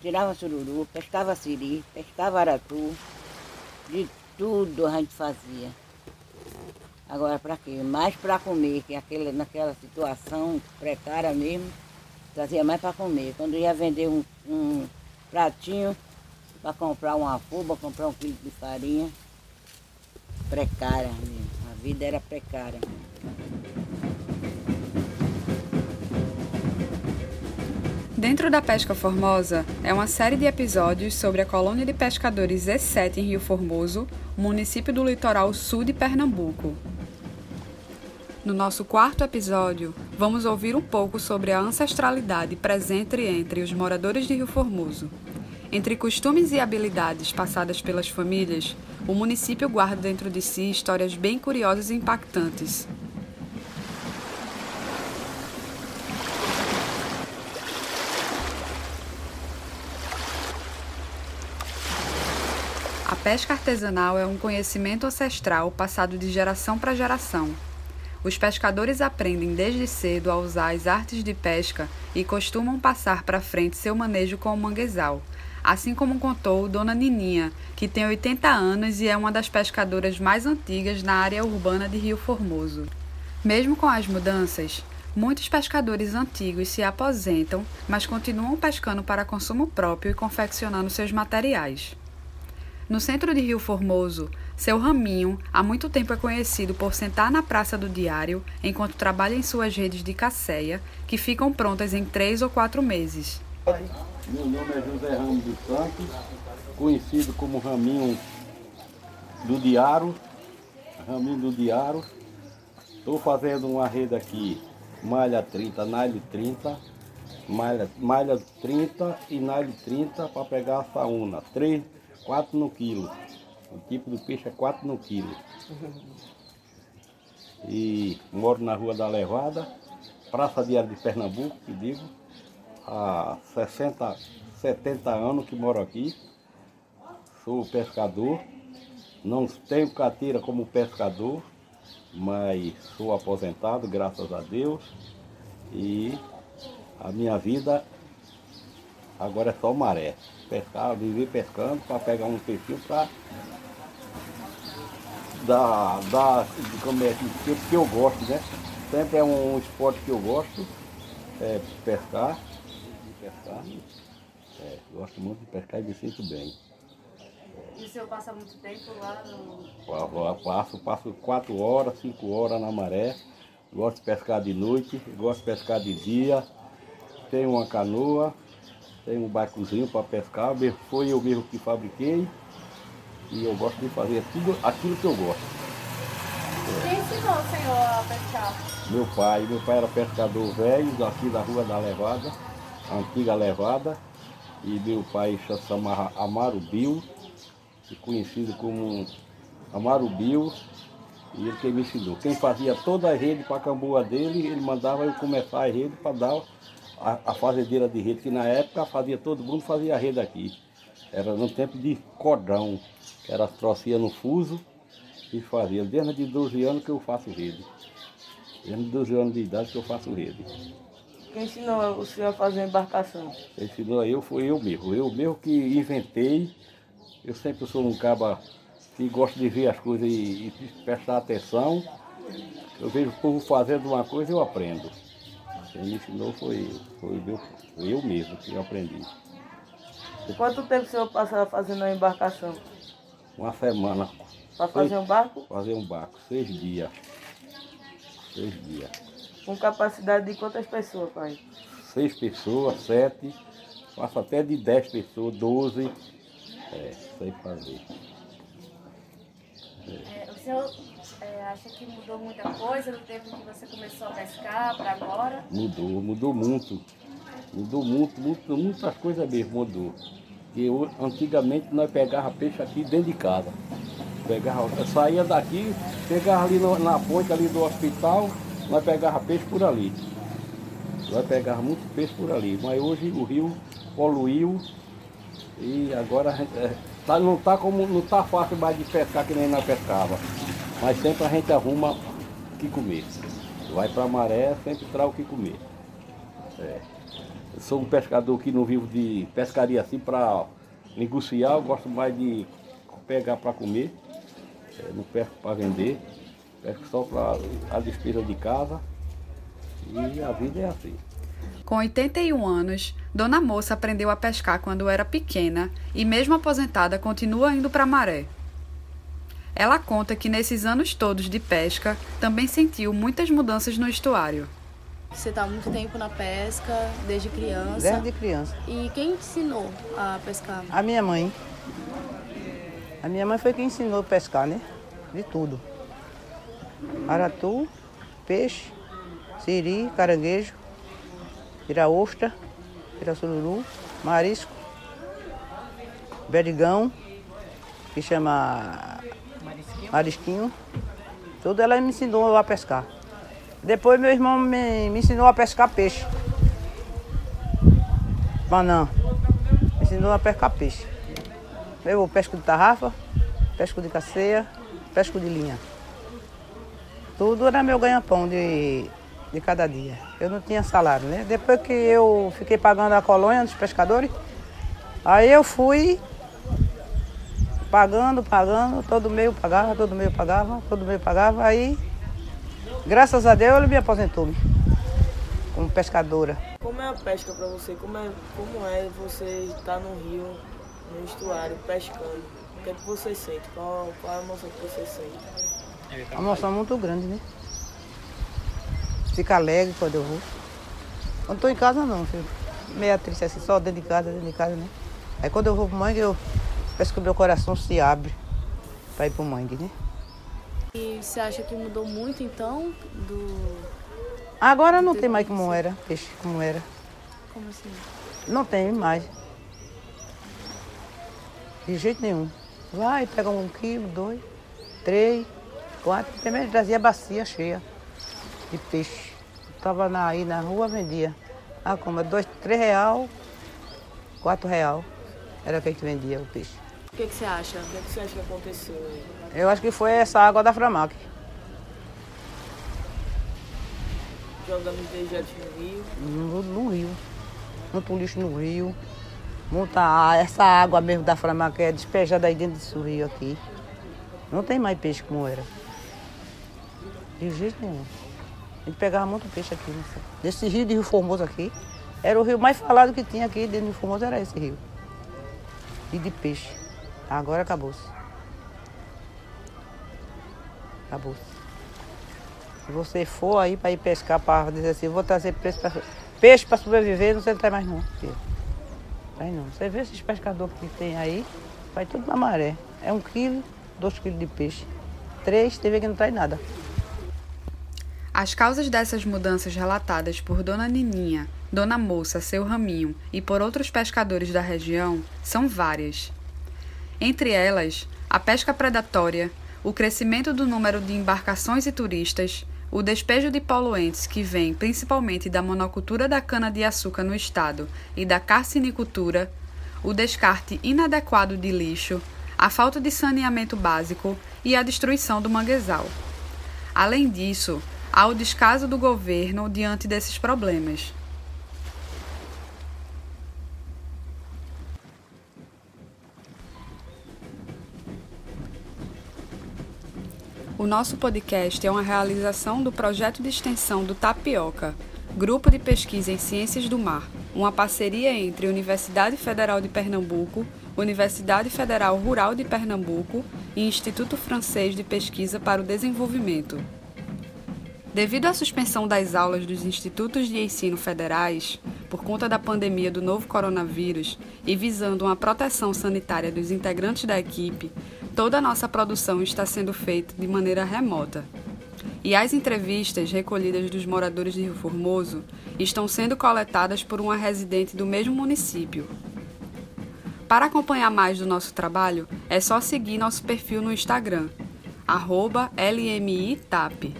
tirava sururu, pescava siri, pescava aratu, de tudo a gente fazia. Agora para quê? Mais para comer, que aquele, naquela situação precária mesmo, trazia mais para comer. Quando ia vender um, um pratinho para comprar uma fuba, comprar um quilo de farinha, precária mesmo. A vida era precária. Dentro da Pesca Formosa é uma série de episódios sobre a colônia de pescadores Z7 em Rio Formoso, município do litoral sul de Pernambuco. No nosso quarto episódio, vamos ouvir um pouco sobre a ancestralidade presente entre os moradores de Rio Formoso. Entre costumes e habilidades passadas pelas famílias, o município guarda dentro de si histórias bem curiosas e impactantes, pesca artesanal é um conhecimento ancestral passado de geração para geração. Os pescadores aprendem desde cedo a usar as artes de pesca e costumam passar para frente seu manejo com o manguezal, assim como contou Dona Nininha, que tem 80 anos e é uma das pescadoras mais antigas na área urbana de Rio Formoso. Mesmo com as mudanças, muitos pescadores antigos se aposentam, mas continuam pescando para consumo próprio e confeccionando seus materiais. No centro de Rio Formoso, seu Raminho há muito tempo é conhecido por sentar na Praça do Diário enquanto trabalha em suas redes de casseia, que ficam prontas em três ou quatro meses. Meu nome é José Ramos dos Santos, conhecido como Raminho do Diário. Raminho do Diário. Estou fazendo uma rede aqui, malha 30, nylon 30, malha, malha 30 e nylon 30 para pegar a saúna. Três 4 no quilo. O tipo do peixe é 4 no quilo. E moro na Rua da Levada, Praça Diário de Pernambuco, que digo, há 60, 70 anos que moro aqui. Sou pescador, não tenho carteira como pescador, mas sou aposentado, graças a Deus. E a minha vida agora é só maré pescar, viver pescando para pegar um peixinho para dar, dar de comer aqui, porque eu gosto, né? Sempre é um esporte que eu gosto, é pescar, pescar. É, gosto muito de pescar e me sinto bem. E o senhor passa muito tempo lá no. Passo, passo quatro horas, cinco horas na maré. Gosto de pescar de noite, gosto de pescar de dia. Tenho uma canoa, tem um barcozinho para pescar, foi eu mesmo que fabriquei. E eu gosto de fazer tudo aquilo que eu gosto. Quem ensinou o senhor a pescar? Meu pai. Meu pai era pescador velho aqui da Rua da Levada, antiga Levada. E meu pai se chamava Amaro Bill, conhecido como Amaro Bill. E ele que me ensinou. Quem fazia toda a rede para a camboa dele, ele mandava eu começar a rede para dar a, a fazendeira de rede, que na época fazia todo mundo fazia rede aqui. Era no tempo de cordão, que era trocinha no fuso e fazia. Desde de 12 anos que eu faço rede. Desde de 12 anos de idade que eu faço rede. Quem ensinou o senhor a fazer embarcação? Quem ensinou eu foi eu mesmo. Eu mesmo que inventei. Eu sempre sou um caba que gosta de ver as coisas e, e prestar atenção. Eu vejo o povo fazendo uma coisa e eu aprendo. Quem me ensinou foi, foi eu, eu mesmo que aprendi. E quanto tempo o senhor passava fazendo a embarcação? Uma semana. Para fazer um barco? Fazer um barco, seis dias. Seis dias. Com capacidade de quantas pessoas, pai? Seis pessoas, sete, faço até de dez pessoas, doze. É, sei fazer. É. É, o senhor é, acha que mudou muita coisa do tempo que você começou a pescar para agora? Mudou, mudou muito. Mudou muito, muito muitas coisas mesmo mudou. Porque antigamente nós pegava peixe aqui dentro de casa. Pegava, saía daqui, pegava ali na ponte ali do hospital, nós pegava peixe por ali. Nós pegava muito peixe por ali. Mas hoje o rio poluiu e agora é, tá, não está como não tá fácil mais de pescar que nem nós pescava. Mas sempre a gente arruma o que comer. Vai para a maré, sempre traz o que comer. É. sou um pescador que não vivo de pescaria assim para negociar, eu gosto mais de pegar para comer, é, não pesco para vender, pesco só para a despesa de casa e a vida é assim. Com 81 anos, Dona Moça aprendeu a pescar quando era pequena e, mesmo aposentada, continua indo para a maré. Ela conta que nesses anos todos de pesca também sentiu muitas mudanças no estuário. Você está muito tempo na pesca, desde criança. Desde criança. E quem te ensinou a pescar? A minha mãe. A minha mãe foi quem ensinou a pescar, né? De tudo. Aratu, peixe, siri, caranguejo, piraostra, pirassururu, marisco, berigão, que chama marisquinho. Tudo ela me ensinou a pescar. Depois meu irmão me, me ensinou a pescar peixe. Banã. Me ensinou a pescar peixe. Eu pesco de tarrafa, pesco de caceia, pesco de linha. Tudo era meu ganha-pão de, de cada dia. Eu não tinha salário, né? Depois que eu fiquei pagando a colônia dos pescadores, aí eu fui pagando, pagando, todo meio pagava, todo meio pagava, todo meio pagava. Aí, graças a Deus, ele me aposentou -me como pescadora. Como é a pesca para você? Como é, como é você estar no rio, no estuário, pescando? O que é que você sente? Qual, qual é a emoção que você sente? Uma emoção muito grande, né? Fica alegre quando eu vou. Quando estou em casa não, filho. Meia triste assim, só dentro de casa, dentro de casa, né? Aí quando eu vou pro mangue, eu Parece que o meu coração se abre para ir pro mangue, né? E você acha que mudou muito então do. Agora não tem mais como era, peixe como era. Como assim? Não tem mais. De jeito nenhum. Vai, pega um quilo, dois, três, quatro. Primeiro trazia bacia cheia de peixe. Estava na, aí na rua, vendia. Ah, como? Dois, três real, quatro real. Era o que a gente vendia o peixe. O que, que, você acha? O que, que, você acha que aconteceu aí? Eu acho que foi essa água da Framac. Jogando os dejetos no rio? No, no, rio. Muito lixo no rio. Muita, essa água mesmo da Framac é despejada aí dentro desse rio aqui. Não tem mais peixe como era. De jeito nenhum. A gente pegava muito peixe aqui. Nesse, nesse rio de Rio Formoso aqui. Era o rio mais falado que tinha aqui dentro do Rio Formoso, era esse rio. E de peixe. Agora acabou-se. Acabou-se. Se você for aí para ir pescar para dizer assim, vou trazer peixe para sobreviver, não sei mais não. Traz não. Você vê esses pescadores que tem aí, vai tudo na maré. É um quilo, dois quilos de peixe. Três, teve que não traz nada. As causas dessas mudanças relatadas por Dona Nininha, Dona Moça, seu Raminho e por outros pescadores da região são várias. Entre elas, a pesca predatória, o crescimento do número de embarcações e turistas, o despejo de poluentes que vem principalmente da monocultura da cana-de-açúcar no estado e da carcinicultura, o descarte inadequado de lixo, a falta de saneamento básico e a destruição do manguezal. Além disso, há o descaso do governo diante desses problemas. O nosso podcast é uma realização do projeto de extensão do Tapioca, Grupo de Pesquisa em Ciências do Mar, uma parceria entre Universidade Federal de Pernambuco, Universidade Federal Rural de Pernambuco e Instituto Francês de Pesquisa para o Desenvolvimento. Devido à suspensão das aulas dos institutos de ensino federais, por conta da pandemia do novo coronavírus e visando uma proteção sanitária dos integrantes da equipe, Toda a nossa produção está sendo feita de maneira remota. E as entrevistas recolhidas dos moradores de Rio Formoso estão sendo coletadas por uma residente do mesmo município. Para acompanhar mais do nosso trabalho, é só seguir nosso perfil no Instagram, LMITAP.